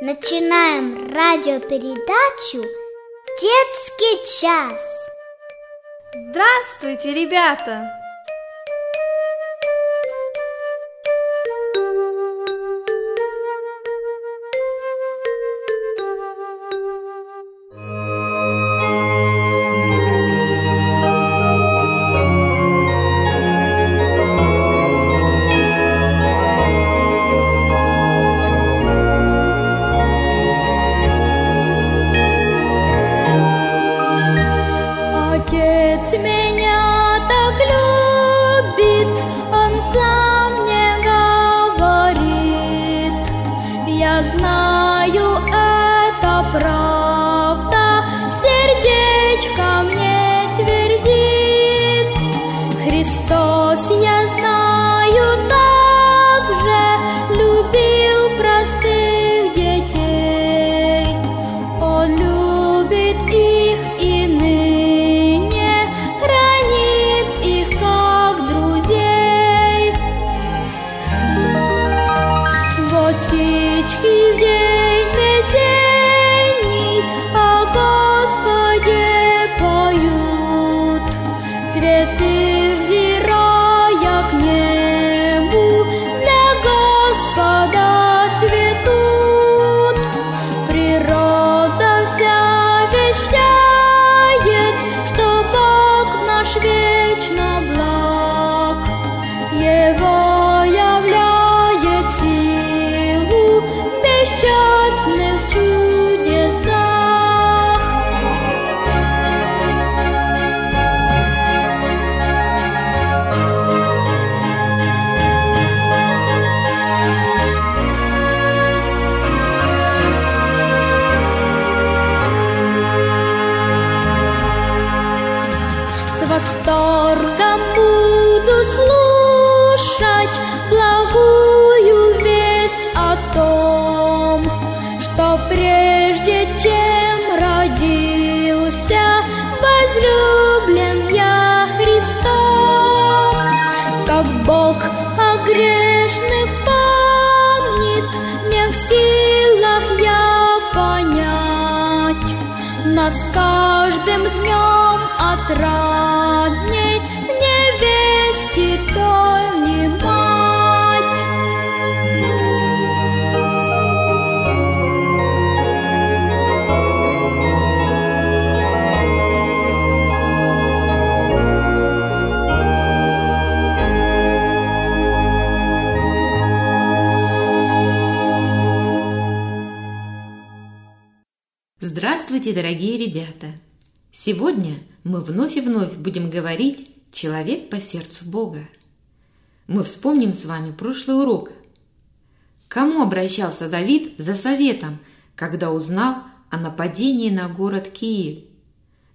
Начинаем радиопередачу «Детский час». Здравствуйте, ребята! Отрадней Здравствуйте, дорогие ребята! Сегодня мы вновь и вновь будем говорить «Человек по сердцу Бога». Мы вспомним с вами прошлый урок. Кому обращался Давид за советом, когда узнал о нападении на город Киев?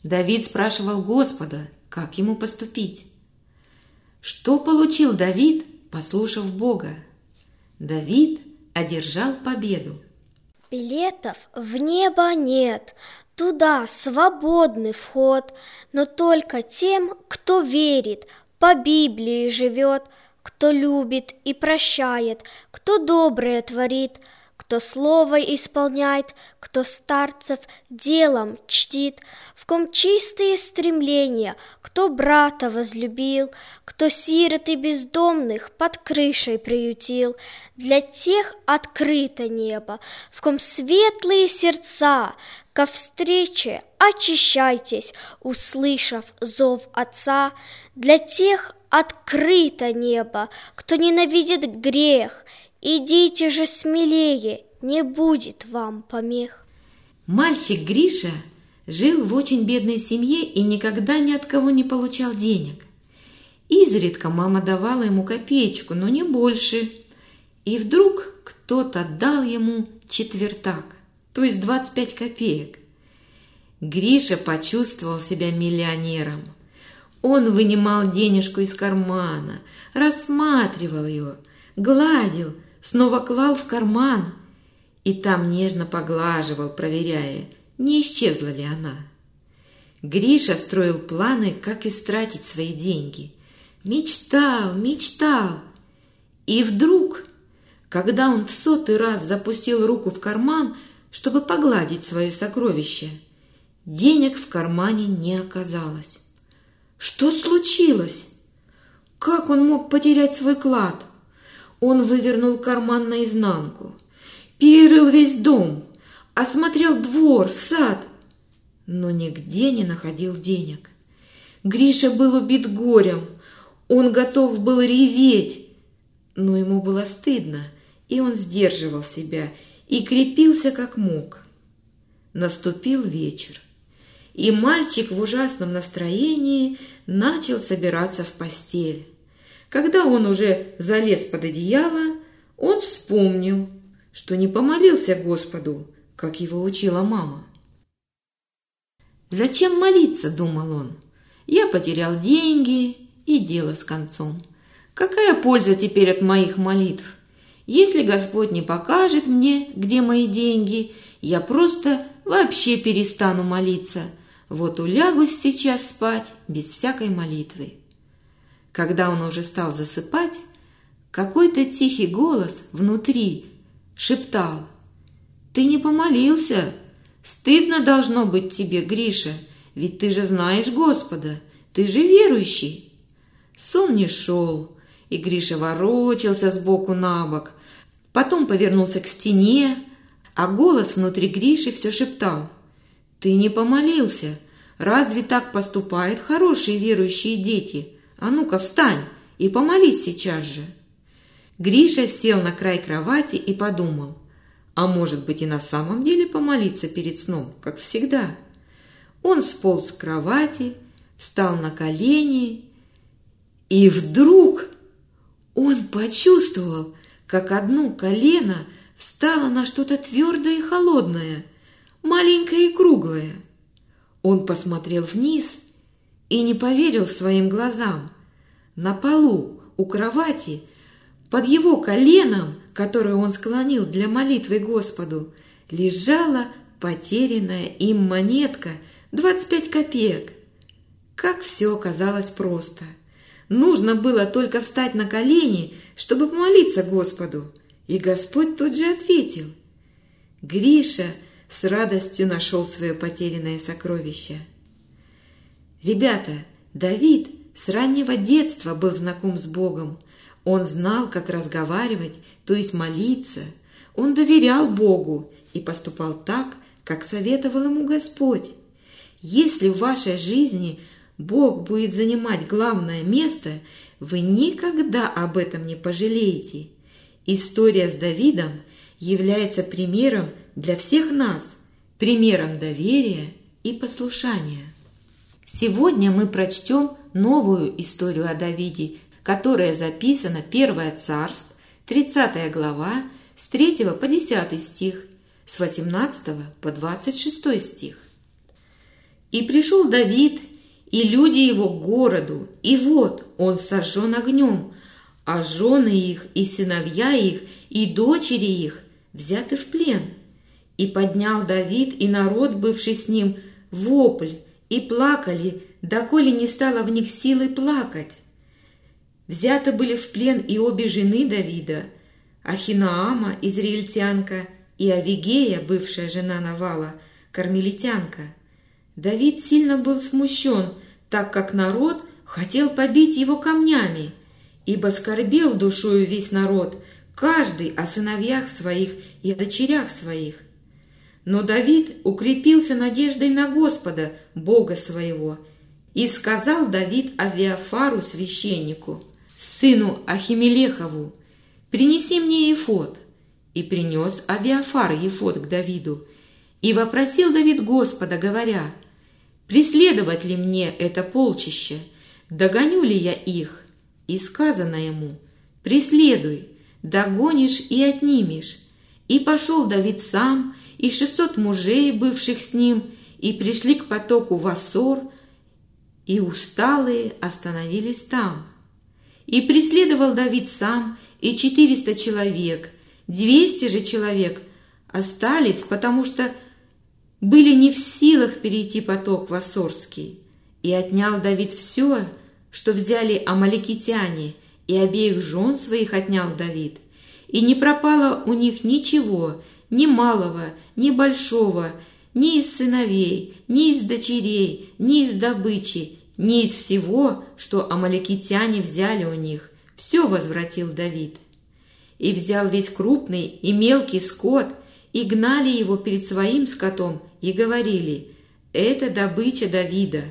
Давид спрашивал Господа, как ему поступить. Что получил Давид, послушав Бога? Давид одержал победу. Билетов в небо нет, Туда свободный вход, но только тем, кто верит, по Библии живет, кто любит и прощает, кто доброе творит, кто слово исполняет, кто старцев делом чтит, в ком чистые стремления, кто брата возлюбил, кто сирот и бездомных под крышей приютил, для тех открыто небо, в ком светлые сердца, Ко встрече очищайтесь, услышав зов Отца, Для тех открыто небо, кто ненавидит грех, Идите же смелее, не будет вам помех. Мальчик Гриша жил в очень бедной семье и никогда ни от кого не получал денег. Изредка мама давала ему копеечку, но не больше. И вдруг кто-то дал ему четвертак то есть 25 копеек. Гриша почувствовал себя миллионером. Он вынимал денежку из кармана, рассматривал ее, гладил, снова клал в карман и там нежно поглаживал, проверяя, не исчезла ли она. Гриша строил планы, как истратить свои деньги. Мечтал, мечтал. И вдруг когда он в сотый раз запустил руку в карман, чтобы погладить свое сокровище, денег в кармане не оказалось. Что случилось? Как он мог потерять свой клад? Он вывернул карман наизнанку, перерыл весь дом, осмотрел двор, сад, но нигде не находил денег. Гриша был убит горем, он готов был реветь, но ему было стыдно, и он сдерживал себя и крепился как мог. Наступил вечер, и мальчик в ужасном настроении начал собираться в постель. Когда он уже залез под одеяло, он вспомнил, что не помолился Господу, как его учила мама. «Зачем молиться?» – думал он. «Я потерял деньги, и дело с концом. Какая польза теперь от моих молитв? Если Господь не покажет мне, где мои деньги, я просто вообще перестану молиться. Вот улягусь сейчас спать без всякой молитвы. Когда он уже стал засыпать, какой-то тихий голос внутри шептал. «Ты не помолился. Стыдно должно быть тебе, Гриша, ведь ты же знаешь Господа, ты же верующий». Сон не шел, и Гриша ворочался сбоку на бок, потом повернулся к стене, а голос внутри Гриши все шептал. «Ты не помолился. Разве так поступают хорошие верующие дети? А ну-ка встань и помолись сейчас же». Гриша сел на край кровати и подумал, а может быть и на самом деле помолиться перед сном, как всегда. Он сполз с кровати, встал на колени и вдруг он почувствовал, как одно колено встало на что-то твердое и холодное, маленькое и круглое. Он посмотрел вниз и не поверил своим глазам. На полу у кровати под его коленом, которое он склонил для молитвы Господу, лежала потерянная им монетка 25 копеек. Как все оказалось просто – Нужно было только встать на колени, чтобы помолиться Господу. И Господь тут же ответил. Гриша с радостью нашел свое потерянное сокровище. Ребята, Давид с раннего детства был знаком с Богом. Он знал, как разговаривать, то есть молиться. Он доверял Богу и поступал так, как советовал ему Господь. Если в вашей жизни – Бог будет занимать главное место, вы никогда об этом не пожалеете. История с Давидом является примером для всех нас, примером доверия и послушания. Сегодня мы прочтем новую историю о Давиде, которая записана 1 Царств, 30 глава, с 3 по 10 стих, с 18 по 26 стих. «И пришел Давид и люди его к городу, и вот он сожжен огнем, а жены их, и сыновья их, и дочери их взяты в плен. И поднял Давид и народ, бывший с ним, вопль, и плакали, доколе не стало в них силы плакать. Взяты были в плен и обе жены Давида, Ахинаама, израильтянка, и Авигея, бывшая жена Навала, кармелитянка. Давид сильно был смущен, так как народ хотел побить его камнями, ибо скорбел душою весь народ, каждый о сыновьях своих и о дочерях своих. Но Давид укрепился надеждой на Господа, Бога своего, и сказал Давид Авиафару священнику, сыну Ахимелехову, «Принеси мне ефот». И принес Авиафар ефот к Давиду. И вопросил Давид Господа, говоря, Преследовать ли мне это полчище? Догоню ли я их? И сказано ему, преследуй, догонишь и отнимешь. И пошел Давид сам, и шестьсот мужей, бывших с ним, и пришли к потоку Вассор, и усталые остановились там. И преследовал Давид сам, и четыреста человек, двести же человек остались, потому что были не в силах перейти поток Вассорский, и отнял Давид все, что взяли амаликитяне, и обеих жен своих отнял Давид, и не пропало у них ничего, ни малого, ни большого, ни из сыновей, ни из дочерей, ни из добычи, ни из всего, что амаликитяне взяли у них, все возвратил Давид. И взял весь крупный и мелкий скот, и гнали его перед своим скотом, и говорили, «Это добыча Давида».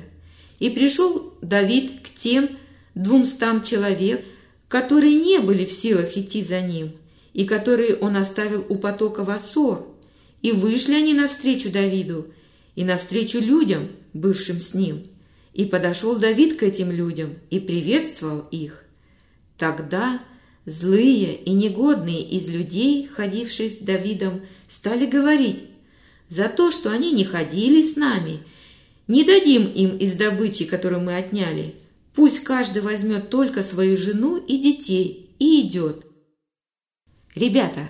И пришел Давид к тем двумстам человек, которые не были в силах идти за ним, и которые он оставил у потока Вассор, и вышли они навстречу Давиду и навстречу людям, бывшим с ним. И подошел Давид к этим людям и приветствовал их. Тогда злые и негодные из людей, ходившие с Давидом, стали говорить, «За то, что они не ходили с нами, не дадим им из добычи, которую мы отняли. Пусть каждый возьмет только свою жену и детей и идет». Ребята,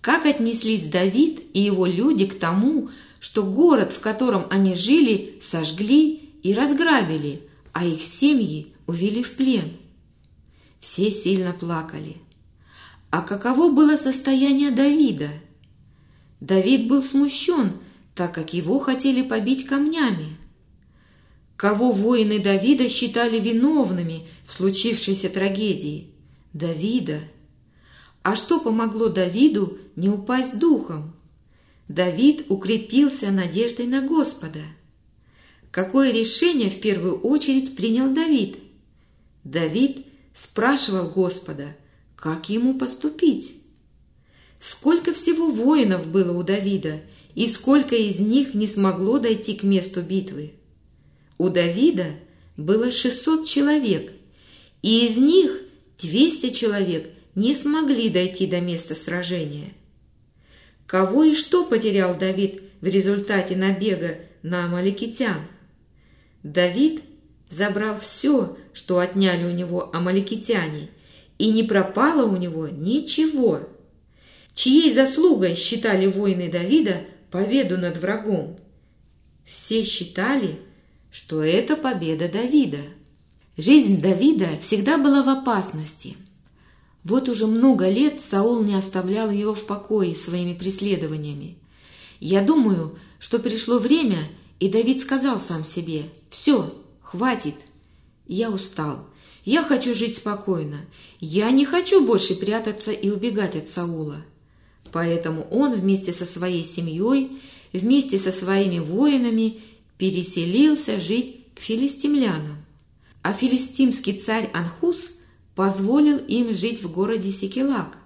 как отнеслись Давид и его люди к тому, что город, в котором они жили, сожгли и разграбили, а их семьи увели в плен? Все сильно плакали. А каково было состояние Давида? Давид был смущен, так как его хотели побить камнями. Кого воины Давида считали виновными в случившейся трагедии? Давида – а что помогло Давиду не упасть духом? Давид укрепился надеждой на Господа. Какое решение в первую очередь принял Давид? Давид спрашивал Господа, как ему поступить. Сколько всего воинов было у Давида, и сколько из них не смогло дойти к месту битвы? У Давида было 600 человек, и из них 200 человек не смогли дойти до места сражения. Кого и что потерял Давид в результате набега на амаликитян? Давид забрал все, что отняли у него амаликитяне, и не пропало у него ничего. Чьей заслугой считали воины Давида победу над врагом? Все считали, что это победа Давида. Жизнь Давида всегда была в опасности – вот уже много лет Саул не оставлял его в покое своими преследованиями. Я думаю, что пришло время, и Давид сказал сам себе, «Все, хватит, я устал, я хочу жить спокойно, я не хочу больше прятаться и убегать от Саула». Поэтому он вместе со своей семьей, вместе со своими воинами переселился жить к филистимлянам. А филистимский царь Анхус – позволил им жить в городе Секелак.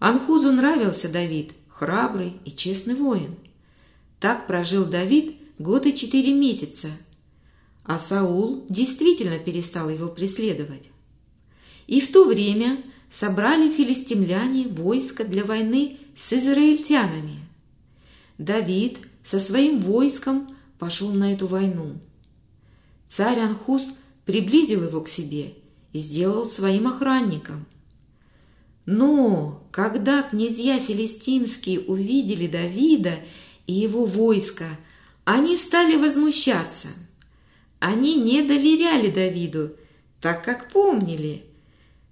Анхузу нравился Давид, храбрый и честный воин. Так прожил Давид год и четыре месяца, а Саул действительно перестал его преследовать. И в то время собрали филистимляне войско для войны с израильтянами. Давид со своим войском пошел на эту войну. Царь Анхус приблизил его к себе и сделал своим охранником. Но когда князья филистимские увидели Давида и его войско, они стали возмущаться. Они не доверяли Давиду, так как помнили,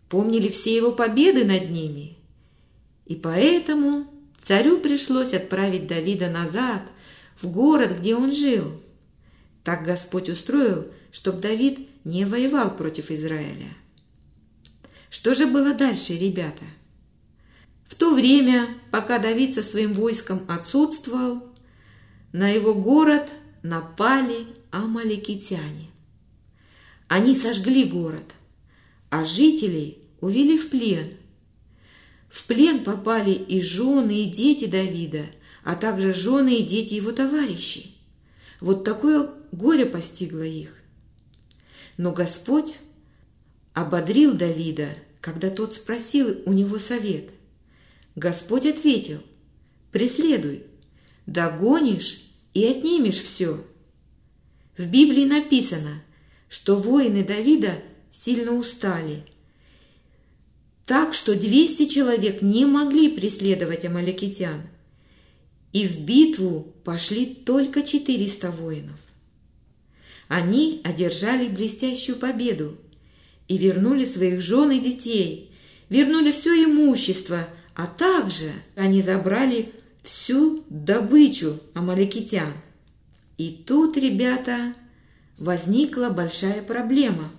помнили все его победы над ними. И поэтому царю пришлось отправить Давида назад, в город, где он жил. Так Господь устроил, чтобы Давид не воевал против Израиля. Что же было дальше, ребята? В то время, пока Давид со своим войском отсутствовал, на его город напали амаликитяне. Они сожгли город, а жителей увели в плен. В плен попали и жены, и дети Давида, а также жены и дети его товарищей. Вот такое горе постигло их. Но Господь ободрил Давида, когда тот спросил у него совет. Господь ответил, «Преследуй, догонишь и отнимешь все». В Библии написано, что воины Давида сильно устали, так что 200 человек не могли преследовать амаликитян, и в битву пошли только 400 воинов. Они одержали блестящую победу и вернули своих жен и детей, вернули все имущество, а также они забрали всю добычу амаликитян. И тут, ребята, возникла большая проблема.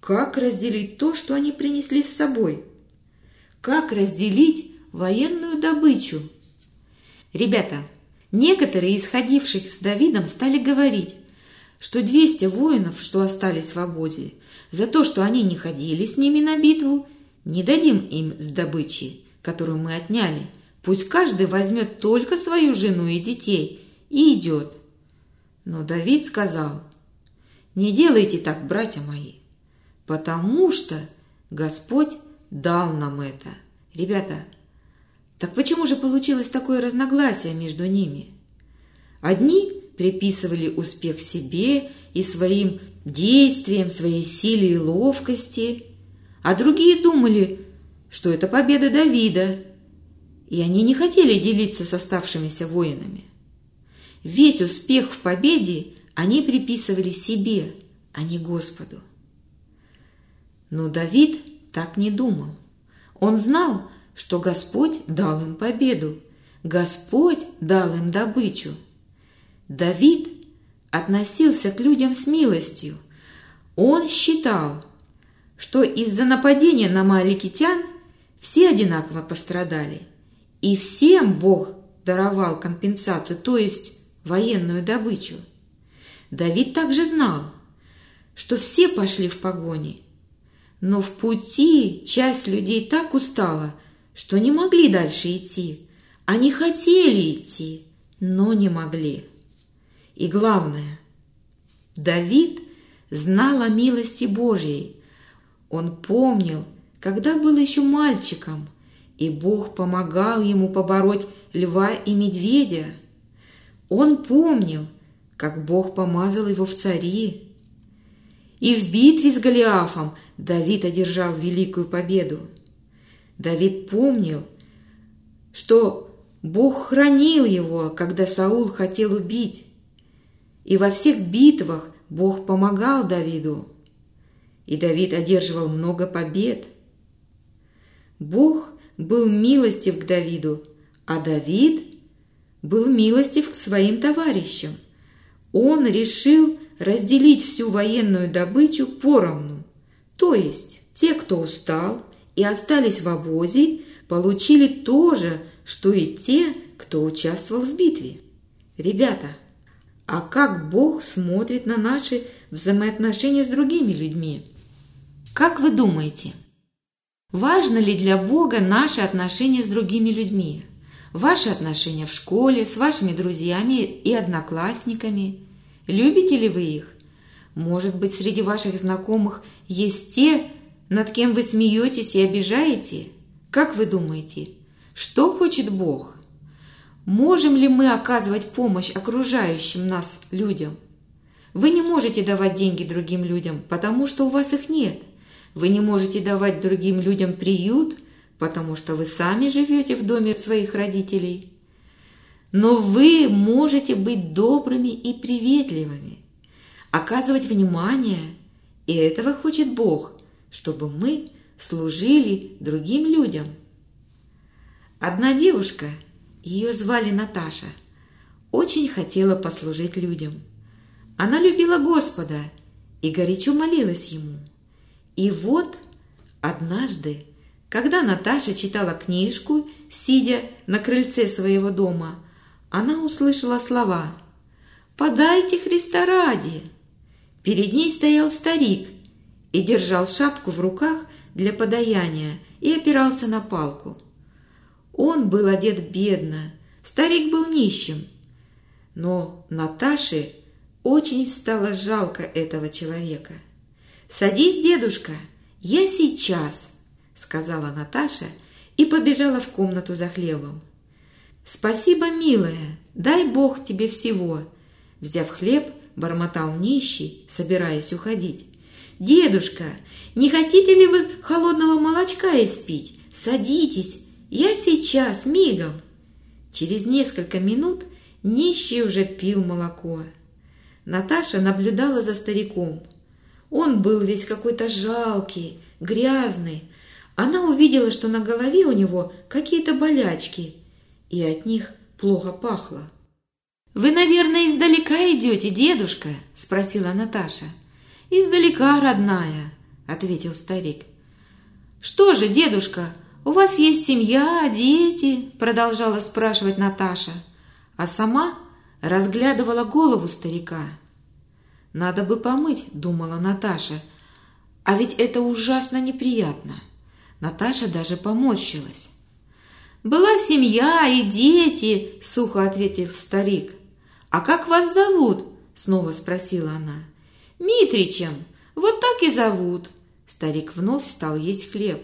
Как разделить то, что они принесли с собой? Как разделить военную добычу? Ребята, некоторые из ходивших с Давидом стали говорить, что 200 воинов, что остались в свободе, за то, что они не ходили с ними на битву, не дадим им с добычи, которую мы отняли. Пусть каждый возьмет только свою жену и детей и идет. Но Давид сказал, не делайте так, братья мои, потому что Господь дал нам это. Ребята, так почему же получилось такое разногласие между ними? Одни приписывали успех себе и своим действиям, своей силе и ловкости, а другие думали, что это победа Давида, и они не хотели делиться с оставшимися воинами. Весь успех в победе они приписывали себе, а не Господу. Но Давид так не думал. Он знал, что Господь дал им победу, Господь дал им добычу. Давид относился к людям с милостью. Он считал, что из-за нападения на маликитян все одинаково пострадали, и всем Бог даровал компенсацию, то есть военную добычу. Давид также знал, что все пошли в погони, но в пути часть людей так устала, что не могли дальше идти. Они хотели идти, но не могли. И главное, Давид знал о милости Божьей. Он помнил, когда был еще мальчиком, и Бог помогал ему побороть льва и медведя. Он помнил, как Бог помазал его в цари. И в битве с Голиафом Давид одержал великую победу. Давид помнил, что Бог хранил его, когда Саул хотел убить. И во всех битвах Бог помогал Давиду. И Давид одерживал много побед. Бог был милостив к Давиду, а Давид был милостив к своим товарищам. Он решил разделить всю военную добычу поровну. То есть те, кто устал и остались в обозе, получили то же, что и те, кто участвовал в битве. Ребята, а как Бог смотрит на наши взаимоотношения с другими людьми. Как вы думаете, важно ли для Бога наши отношения с другими людьми? Ваши отношения в школе, с вашими друзьями и одноклассниками? Любите ли вы их? Может быть, среди ваших знакомых есть те, над кем вы смеетесь и обижаете? Как вы думаете, что хочет Бог? Можем ли мы оказывать помощь окружающим нас людям? Вы не можете давать деньги другим людям, потому что у вас их нет. Вы не можете давать другим людям приют, потому что вы сами живете в доме своих родителей. Но вы можете быть добрыми и приветливыми, оказывать внимание, и этого хочет Бог, чтобы мы служили другим людям. Одна девушка – ее звали Наташа. Очень хотела послужить людям. Она любила Господа и горячо молилась Ему. И вот однажды, когда Наташа читала книжку, сидя на крыльце своего дома, она услышала слова «Подайте Христа ради!». Перед ней стоял старик и держал шапку в руках для подаяния и опирался на палку. Он был одет бедно, старик был нищим. Но Наташе очень стало жалко этого человека. «Садись, дедушка, я сейчас», — сказала Наташа и побежала в комнату за хлебом. «Спасибо, милая, дай Бог тебе всего», — взяв хлеб, бормотал нищий, собираясь уходить. «Дедушка, не хотите ли вы холодного молочка испить? Садитесь, я сейчас, мигом!» Через несколько минут нищий уже пил молоко. Наташа наблюдала за стариком. Он был весь какой-то жалкий, грязный, Она увидела, что на голове у него какие-то болячки, и от них плохо пахло. «Вы, наверное, издалека идете, дедушка?» – спросила Наташа. «Издалека, родная», – ответил старик. «Что же, дедушка, у вас есть семья, дети?» – продолжала спрашивать Наташа, а сама разглядывала голову старика. «Надо бы помыть», – думала Наташа, – «а ведь это ужасно неприятно». Наташа даже поморщилась. «Была семья и дети», — сухо ответил старик. «А как вас зовут?» — снова спросила она. «Митричем. Вот так и зовут». Старик вновь стал есть хлеб.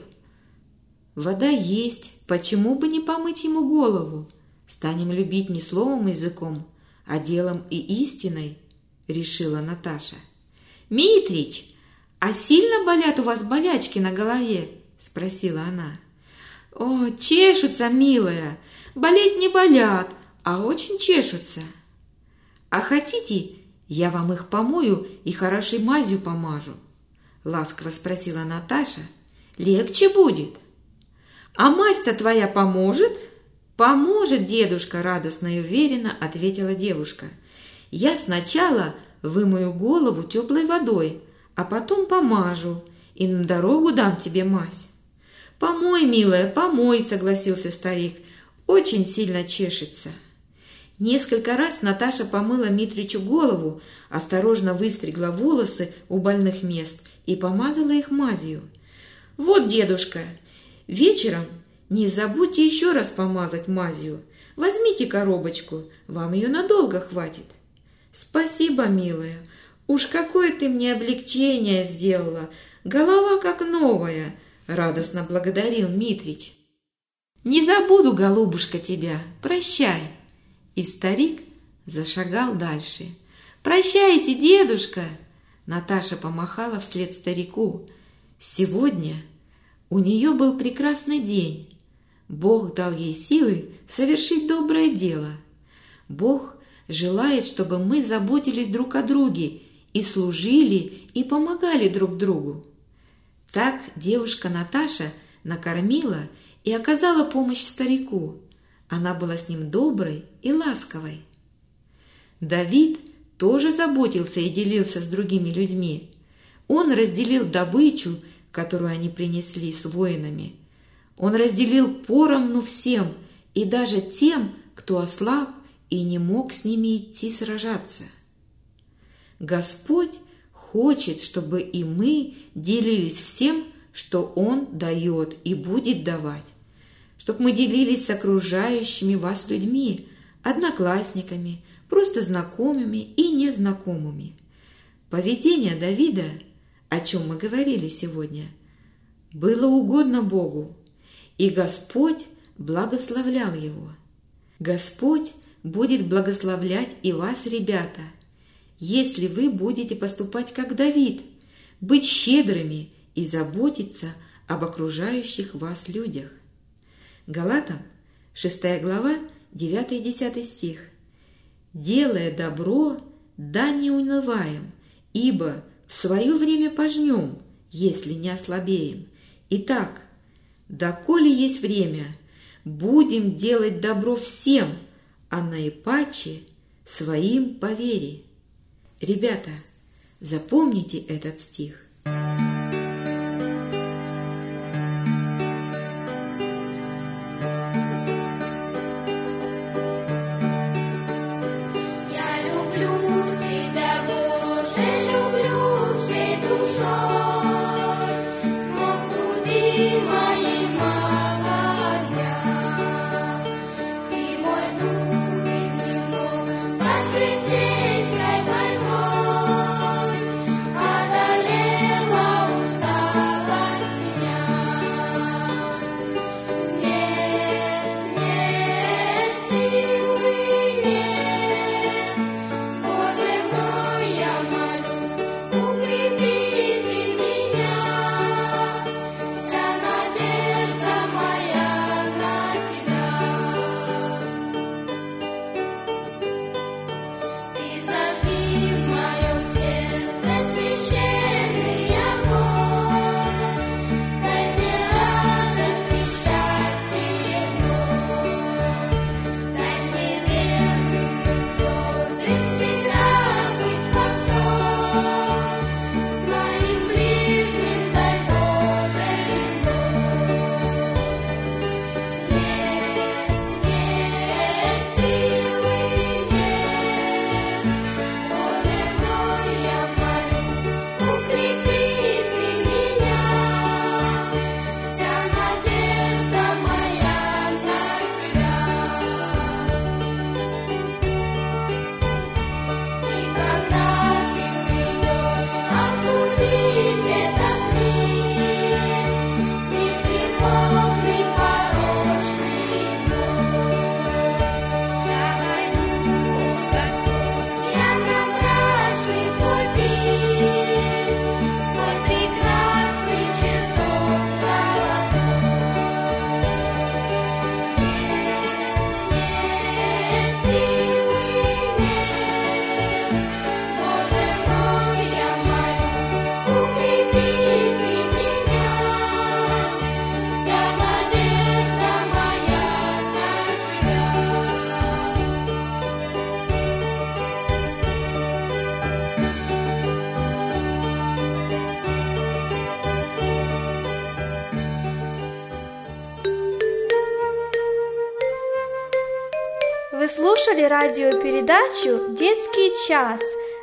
«Вода есть. Почему бы не помыть ему голову? Станем любить не словом и языком, а делом и истиной», — решила Наташа. «Митрич, а сильно болят у вас болячки на голове?» — спросила она. «О, чешутся, милая! Болеть не болят, а очень чешутся. А хотите, я вам их помою и хорошей мазью помажу?» Ласково спросила Наташа. «Легче будет». «А мазь-то твоя поможет?» «Поможет, дедушка!» – радостно и уверенно ответила девушка. «Я сначала вымою голову теплой водой, а потом помажу и на дорогу дам тебе мазь». «Помой, милая, помой», — согласился старик. «Очень сильно чешется». Несколько раз Наташа помыла Митричу голову, осторожно выстригла волосы у больных мест и помазала их мазью. «Вот, дедушка, вечером не забудьте еще раз помазать мазью. Возьмите коробочку, вам ее надолго хватит». «Спасибо, милая. Уж какое ты мне облегчение сделала. Голова как новая радостно благодарил Митрич. «Не забуду, голубушка, тебя, прощай!» И старик зашагал дальше. «Прощайте, дедушка!» Наташа помахала вслед старику. Сегодня у нее был прекрасный день. Бог дал ей силы совершить доброе дело. Бог желает, чтобы мы заботились друг о друге и служили и помогали друг другу. Так девушка Наташа накормила и оказала помощь старику. Она была с ним доброй и ласковой. Давид тоже заботился и делился с другими людьми. Он разделил добычу, которую они принесли с воинами. Он разделил поровну всем и даже тем, кто ослаб и не мог с ними идти сражаться. Господь хочет, чтобы и мы делились всем, что Он дает и будет давать. Чтобы мы делились с окружающими вас людьми, одноклассниками, просто знакомыми и незнакомыми. Поведение Давида, о чем мы говорили сегодня, было угодно Богу, и Господь благословлял его. Господь будет благословлять и вас, ребята – если вы будете поступать как Давид, быть щедрыми и заботиться об окружающих вас людях. Галатам, 6 глава, 9 и 10 стих. «Делая добро, да не унываем, ибо свое время пожнем, если не ослабеем. Итак, доколе есть время, будем делать добро всем, а наипаче своим по вере». Ребята, запомните этот стих. Слушали радиопередачу «Детский час».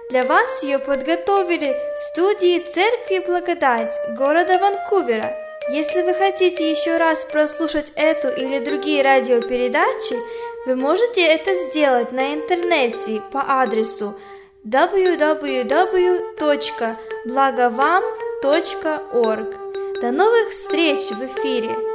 Для вас ее подготовили студии Церкви Благодать города Ванкувера. Если вы хотите еще раз прослушать эту или другие радиопередачи, вы можете это сделать на интернете по адресу www.blagovam.org. До новых встреч в эфире!